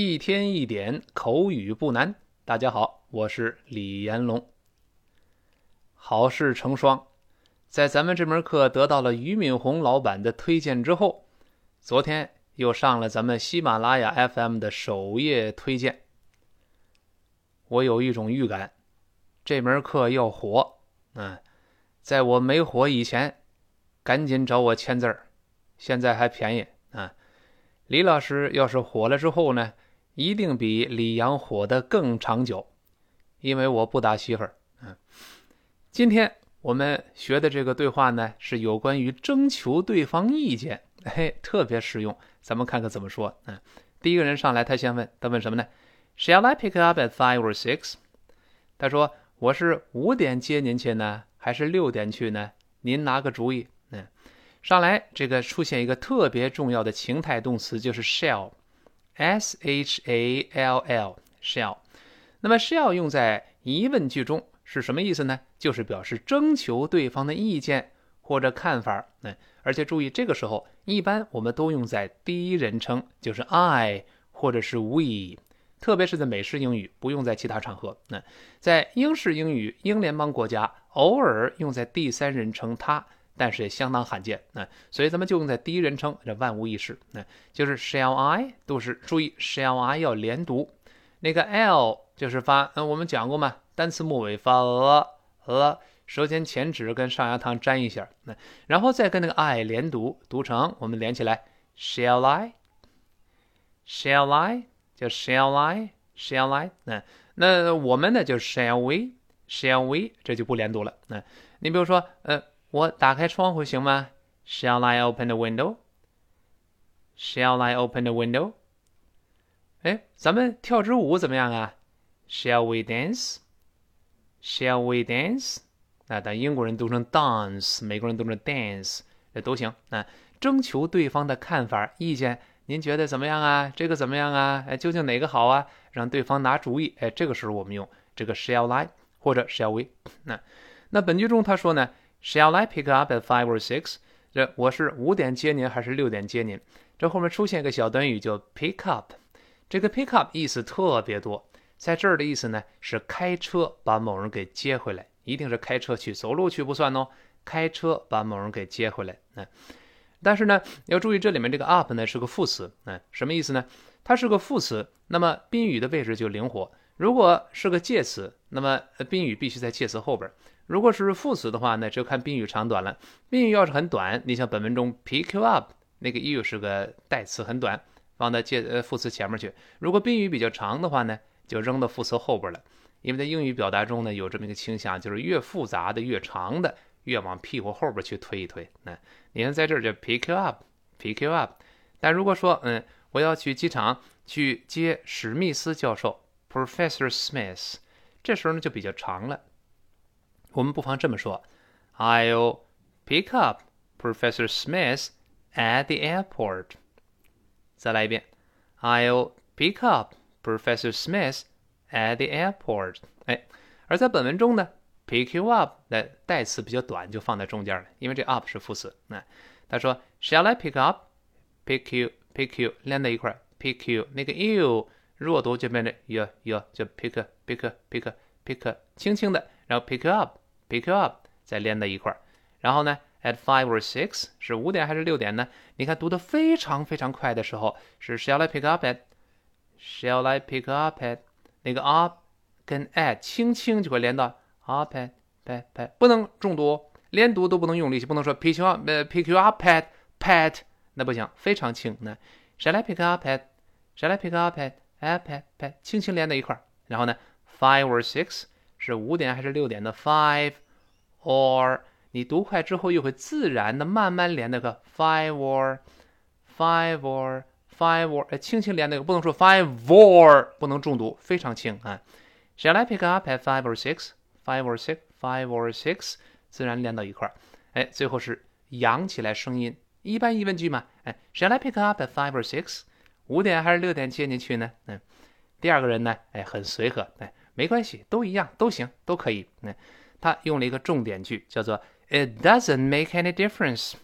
一天一点口语不难。大家好，我是李延龙。好事成双，在咱们这门课得到了俞敏洪老板的推荐之后，昨天又上了咱们喜马拉雅 FM 的首页推荐。我有一种预感，这门课要火。嗯，在我没火以前，赶紧找我签字儿，现在还便宜啊。李老师要是火了之后呢，一定比李阳火的更长久，因为我不打媳妇儿。嗯，今天我们学的这个对话呢，是有关于征求对方意见，嘿，特别实用。咱们看看怎么说。嗯，第一个人上来，他先问，他问什么呢？Shall I pick up at five or six？他说：“我是五点接您去呢，还是六点去呢？您拿个主意。”嗯。上来，这个出现一个特别重要的情态动词，就是 shall S H A L L shall。那么 shall 用在疑问句中是什么意思呢？就是表示征求对方的意见或者看法。嗯，而且注意，这个时候一般我们都用在第一人称，就是 I 或者是 we，特别是在美式英语，不用在其他场合。那在英式英语、英联邦国家，偶尔用在第三人称他。但是也相当罕见。啊，所以咱们就用在第一人称，这万无一失。那就是 shall I 都是注意 shall I 要连读，那个 l 就是发，嗯，我们讲过嘛，单词末尾发了了，舌尖前指跟上牙膛沾一下，那然后再跟那个 I 连读，读成我们连起来。shall I，shall I 叫 shall I，shall I，那那我们呢就 shall we，shall we 这就不连读了。那你比如说，呃。我打开窗户行吗？Shall I open the window? Shall I open the window? 哎，咱们跳支舞怎么样啊？Shall we dance? Shall we dance? 那但英国人读成 dance，美国人读成 dance，这都行。那征求对方的看法、意见，您觉得怎么样啊？这个怎么样啊？哎，究竟哪个好啊？让对方拿主意。哎，这个时候我们用这个 shall I 或者 shall we。那那本句中他说呢？Shall I pick up at five or six？这我是五点接您还是六点接您？这后面出现一个小短语叫 pick up，这个 pick up 意思特别多，在这儿的意思呢是开车把某人给接回来，一定是开车去，走路去不算哦。开车把某人给接回来，嗯，但是呢要注意这里面这个 up 呢是个副词，嗯，什么意思呢？它是个副词，那么宾语的位置就灵活。如果是个介词，那么宾语必须在介词后边。如果是副词的话呢，就看宾语长短了。宾语要是很短，你像本文中 pick you up 那个 you 是个代词，很短，放在介呃副词前面去。如果宾语比较长的话呢，就扔到副词后边了。因为在英语表达中呢，有这么一个倾向，就是越复杂的、越长的，越往屁股后边去推一推。那你看在这儿就 pick you up，pick you up。但如果说嗯，我要去机场去接史密斯教授 Professor Smith，这时候呢就比较长了。我们不妨这么说：I'll pick up Professor Smith at the airport。再来一遍：I'll pick up Professor Smith at the airport。哎，而在本文中呢，pick you up 的代词比较短，就放在中间了，因为这 up 是副词。那他说：Shall I pick up？pick you，pick you 连在一块儿，pick you 那个 you 弱读就变成 you you 就 pick pick pick pick 轻轻的，然后 pick up。 Pick you up，再连在一块儿，然后呢，at five or six 是五点还是六点呢？你看读的非常非常快的时候是 Shall I pick up at？Shall I pick up at？那个 up 跟 at 轻轻就会连到 up at pat pat，不能重读，连读都不能用力气，不能说 pick you up，呃 pick you up pat pat，那不行，非常轻。那 Shall I pick up at？Shall I pick up at？at pat pat，轻轻连在一块儿，然后呢，five or six。是五点还是六点的？Five Or 你读快之后又会自然的慢慢连那个 five or，five or，five or，哎，轻轻连那个，不能说 five or，不能重读，非常轻啊。Shall I pick up at five or six？Five or six？Five or six？自然连到一块儿，哎，最后是扬起来声音，一般疑问句嘛，哎，Shall I pick up at five or six？五点还是六点接你去呢？嗯，第二个人呢，哎，很随和，哎。没关系，都一样，都行，都可以。嗯，他用了一个重点句，叫做 "It doesn't make any difference"，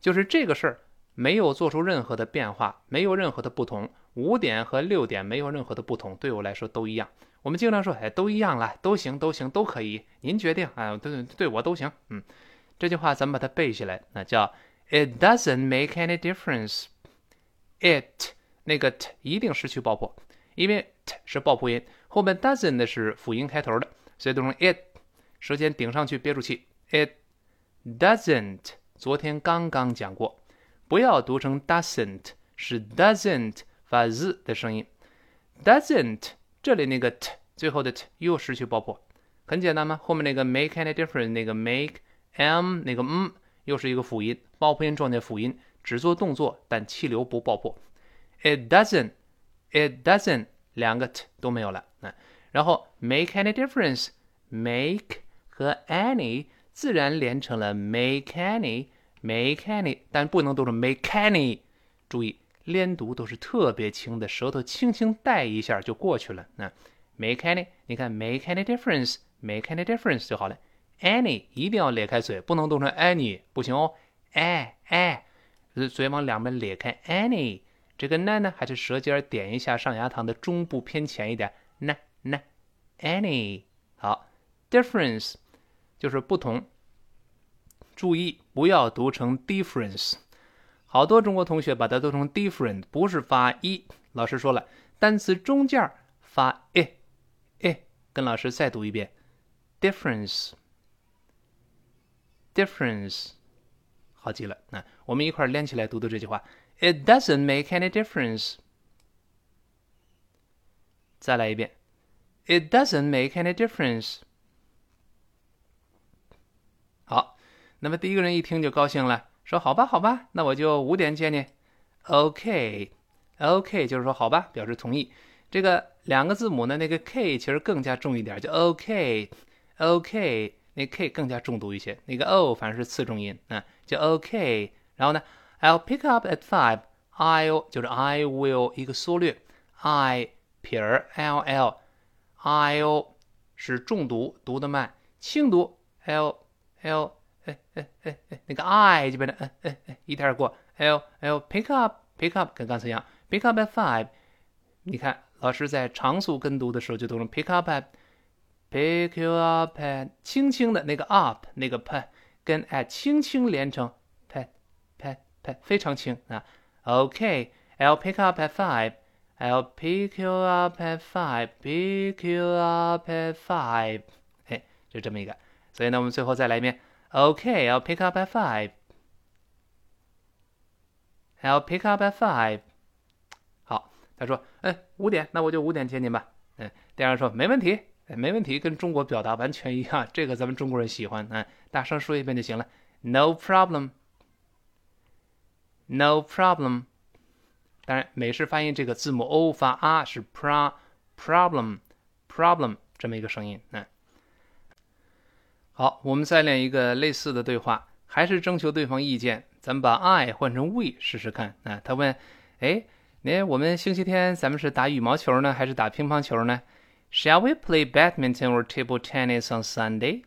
就是这个事儿没有做出任何的变化，没有任何的不同。五点和六点没有任何的不同，对我来说都一样。我们经常说，哎，都一样了，都行，都行，都可以，您决定，啊，对对对，我都行。嗯，这句话咱们把它背下来，那叫 It doesn't make any difference. It 那个 t 一定失去爆破，因为 t 是爆破音，后面 doesn't 是辅音开头的，所以读成 it，舌尖顶上去，憋住气。It doesn't，昨天刚刚讲过，不要读成 doesn't，是 doesn't 发 z 的声音。doesn't 这里那个 t 最后的 t 又失去爆破，很简单吗？后面那个 make any difference 那个 make m 那个 m 又是一个辅音，爆破音撞见辅音，只做动作，但气流不爆破。It doesn't, it doesn't，两个 t 都没有了。那然后 make any difference，make 和 any 自然连成了 make any，make any，但不能读成 make any。注意连读都是特别轻的，舌头轻轻带一下就过去了。那 make any，你看 make any difference，make any difference 就好了。any 一定要咧开嘴，不能读成 any，不行哦。哎哎，嘴往两边咧开，any。这个 n 呢，还是舌尖点一下上牙膛的中部偏前一点，n n any 好，difference 就是不同，注意不要读成 difference。好多中国同学把它读成 different，不是发一。老师说了，单词中间发 e e，跟老师再读一遍，difference difference，好极了。那我们一块连起来读读这句话。It doesn't make any difference. 再来一遍，It doesn't make any difference. 好，那么第一个人一听就高兴了，说：“好吧，好吧，那我就五点见你。”OK，OK 就是说好吧，表示同意。这个两个字母呢，那个 K 其实更加重一点，叫 OK，OK，那 K 更加重读一些，那个 O 反正是次重音啊，叫 OK。然后呢？I'll pick up at five. I'll 就是 I will 一个缩略，I 撇 l l。I'll 是重读，读得慢；轻读 l l 哎哎哎哎，那个 I 就变成哎哎哎一点过。L L，pick up pick up 跟刚才一样，pick up at five。你看老师在常速跟读的时候就读成 pick up at pick you up at，轻轻的那个 up 那个 p 跟 at 轻轻连成 p p p，。非常轻啊。OK，I'll pick up at five. I'll pick you up at five. Pick you up at five. 哎，就这么一个。所以呢，我们最后再来一遍。OK，I'll pick up at five. I'll pick up at five. 好，他说，嗯，五点，那我就五点接您吧。嗯，第二说，没问题，没问题，跟中国表达完全一样，这个咱们中国人喜欢。嗯，大声说一遍就行了。No problem. No problem。当然，美式发音这个字母 o 发 R 是 pro problem problem 这么一个声音。嗯，好，我们再练一个类似的对话，还是征求对方意见。咱们把 I 换成 we 试试看。啊，他问：哎，那我们星期天咱们是打羽毛球呢，还是打乒乓球呢？Shall we play badminton or table tennis on Sunday?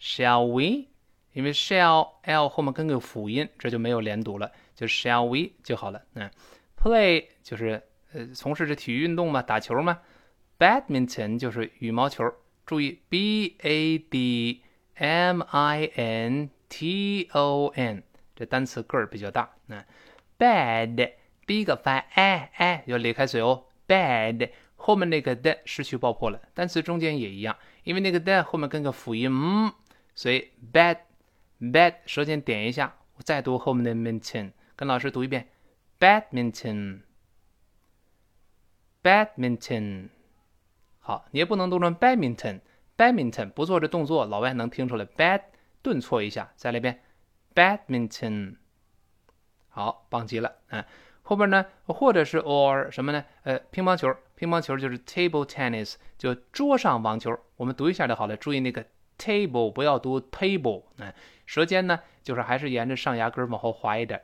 Shall we? 因为 shall l 后面跟个辅音，这就没有连读了，就 shall we 就好了。嗯，play 就是呃从事这体育运动嘛，打球嘛。badminton 就是羽毛球。注意 b a d m i n t o n 这单词个儿比较大。嗯，bad 第一个发 a a 要咧开嘴哦。bad 后面那个的失去爆破了，单词中间也一样，因为那个的后面跟个辅音嗯，所以 bad。bad，舌尖点一下，我再读后面的 minton，跟老师读一遍，badminton，badminton，好，你也不能读成 badminton，badminton 不做这动作，老外能听出来，bad 顿挫一下，再来一遍，badminton，好，棒极了，嗯，后边呢，或者是 or 什么呢？呃，乒乓球，乒乓球就是 table tennis，就桌上网球，我们读一下就好了，注意那个 table 不要读 table，嗯。舌尖呢，就是还是沿着上牙根往后滑一点。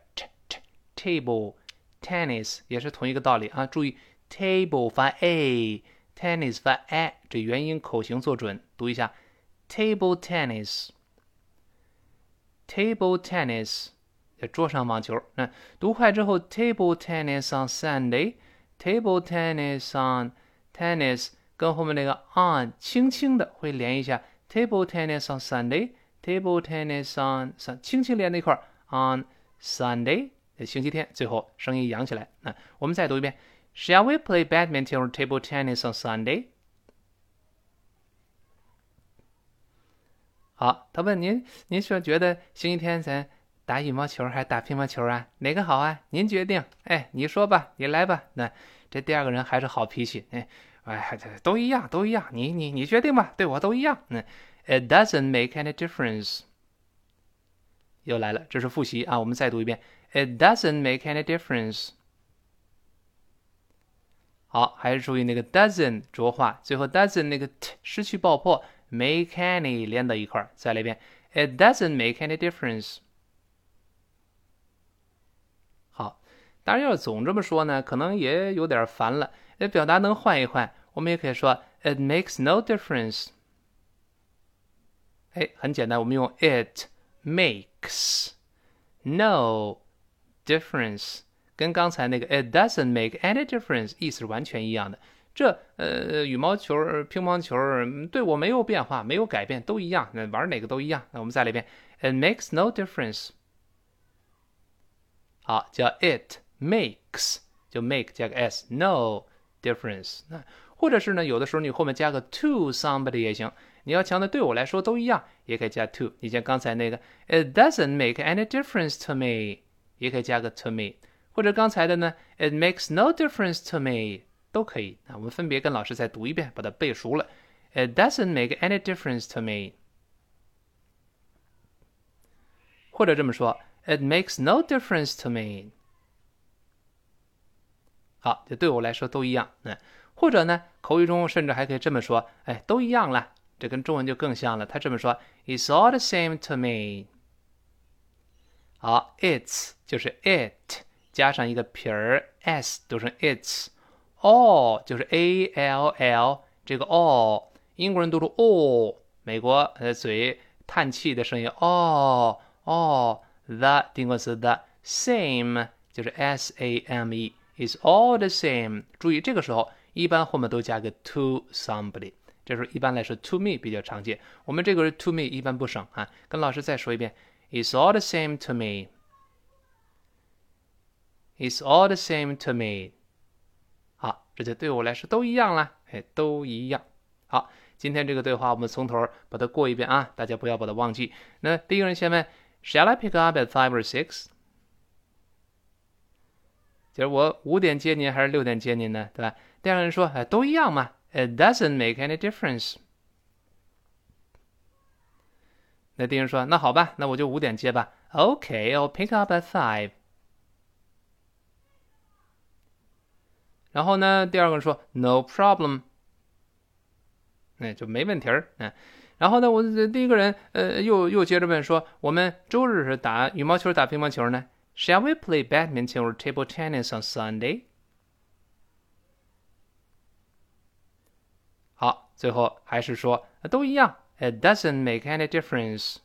table tennis 也是同一个道理啊。注意 table 发 a Tennis 发 a，这元音口型做准。读一下 table tennis，table tennis 在。桌上网球。那读快之后，table tennis on Sunday，table tennis on tennis 跟后面那个 on 轻轻的会连一下，table tennis on Sunday，table tennis on 轻轻连在一块儿，on Sunday 星期天，最后声音扬起来。那我们再读一遍，Shall we play badminton or table tennis on Sunday？好，他问您，您是觉得星期天咱打羽毛球还是打乒乓球啊？哪个好啊？您决定。哎，你说吧，你来吧。那这第二个人还是好脾气。哎，哎，都一样，都一样。你你你决定吧，对我都一样。嗯，It doesn't make any difference。又来了，这是复习啊。我们再读一遍，It doesn't make any difference。好，还是注意那个 doesn't 浊化，最后 doesn't 那个 t 失去爆破。make any 连到一块儿，再来一遍，It doesn't make any difference。好，当然要是总这么说呢，可能也有点烦了。那表达能换一换，我们也可以说 It makes no difference。哎，很简单，我们用 It makes no difference，跟刚才那个 It doesn't make any difference 意思是完全一样的。这呃，羽毛球、乒乓球对我没有变化，没有改变，都一样。那玩哪个都一样。那我们再来一遍，It makes no difference。好，叫 It makes，就 make 加个 s，no difference。那或者是呢，有的时候你后面加个 to somebody 也行。你要强调对我来说都一样，也可以加 to。你像刚才那个，It doesn't make any difference to me，也可以加个 to me。或者刚才的呢，It makes no difference to me。都可以啊，我们分别跟老师再读一遍，把它背熟了。It doesn't make any difference to me。或者这么说，It makes no difference to me。好，这对我来说都一样。嗯，或者呢，口语中甚至还可以这么说，哎，都一样了。这跟中文就更像了。他这么说，It's all the same to me。好，It's 就是 it 加上一个撇儿 s 读成 It's。all 就是 a l l 这个 all，英国人读出 all，美国呃嘴叹气的声音 all all the 定冠词 the same 就是 s a m e is all the same。注意这个时候一般后面都加个 to somebody，这时候一般来说 to me 比较常见。我们这个 to me 一般不省啊，跟老师再说一遍，is all the same to me。 It's all the same to me. 好这就对我来说都一样了，哎，都一样。好，今天这个对话我们从头把它过一遍啊，大家不要把它忘记。那第一个人先问，Shall I pick up at five or six？就是我五点接您还是六点接您呢？对吧？第二个人说，哎，都一样嘛，It doesn't make any difference。那第人说，那好吧，那我就五点接吧。OK，I'll pick up at five。然后呢，第二个说 “No problem”，那就没问题儿。嗯，然后呢，我第一个人呃又又接着问说：“我们周日是打羽毛球、打乒乓球呢？Shall we play badminton or table tennis on Sunday？” 好，最后还是说都一样，“It doesn't make any difference。”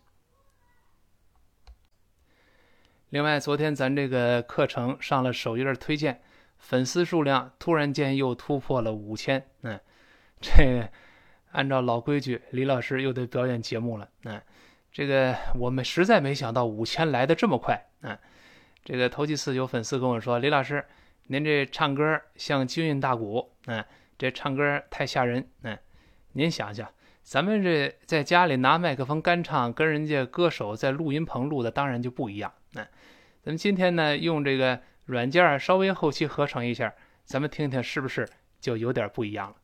另外，昨天咱这个课程上了首页推荐。粉丝数量突然间又突破了五千，嗯，这按照老规矩，李老师又得表演节目了，嗯，这个我们实在没想到五千来的这么快，嗯，这个头几次有粉丝跟我说，李老师，您这唱歌像京韵大鼓，嗯，这唱歌太吓人，嗯，您想想，咱们这在家里拿麦克风干唱，跟人家歌手在录音棚录的当然就不一样，嗯，咱们今天呢用这个。软件稍微后期合成一下，咱们听听是不是就有点不一样了。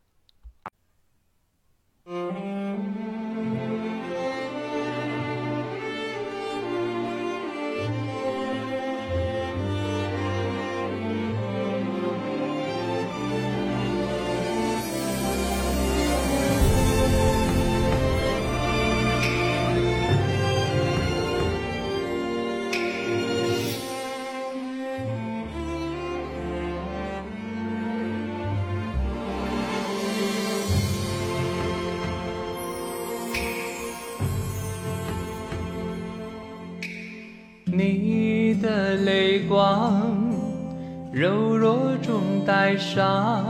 柔弱中带伤。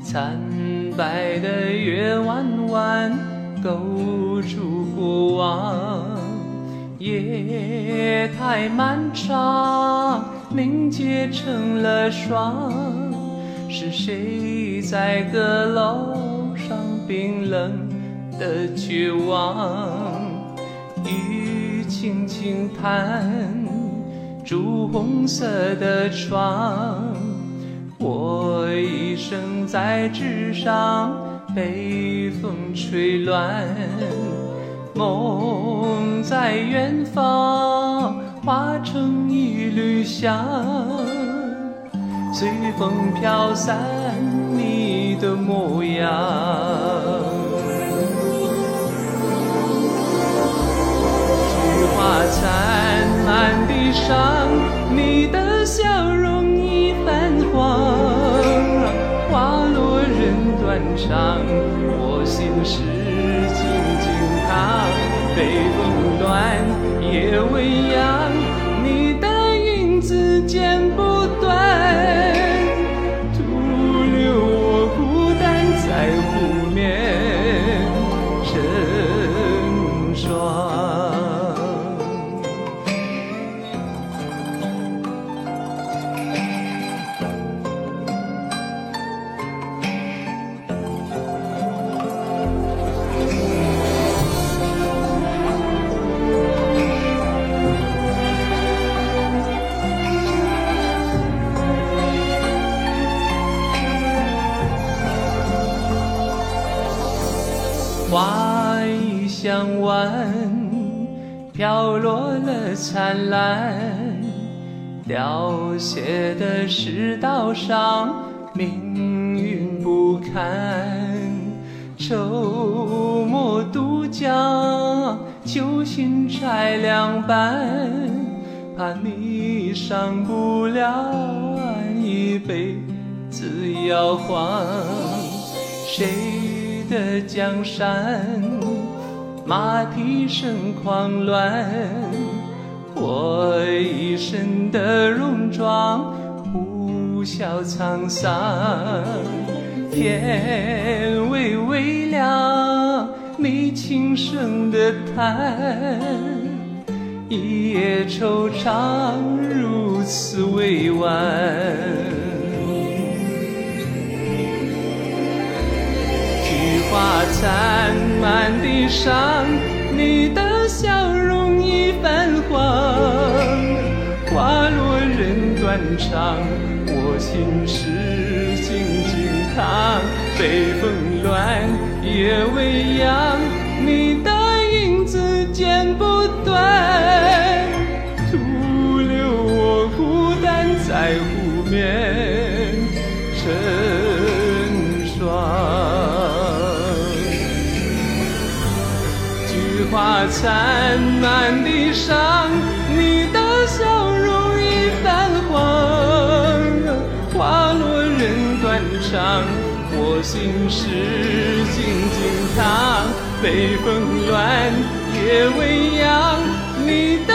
惨白的月弯弯，勾住过往。夜太漫长，凝结成了霜。是谁在阁楼上冰冷的绝望？雨轻轻弹，朱红色的窗。我一生在纸上，被风吹乱。梦在远方，化成一缕香，随风飘散你的模样。菊花残，满我心事静静躺，北风乱，夜未央，写的世道上，命运不堪。愁墨渡江，酒醒摘凉半，怕你上不了岸，一辈子摇晃。谁？的江山，马蹄声狂乱，我一身的戎装，呼啸沧桑。天微微亮，你轻声的叹，一夜惆怅如此委婉。菊花残，满地伤，你的笑容已泛黄。花落人断肠，我心事静静躺。北风乱，夜未央，你的影子剪不断，徒留我孤单在湖面成花残，满地伤，你的笑容已泛黄。花落人断肠，我心事静静躺。北风乱，夜未央，你的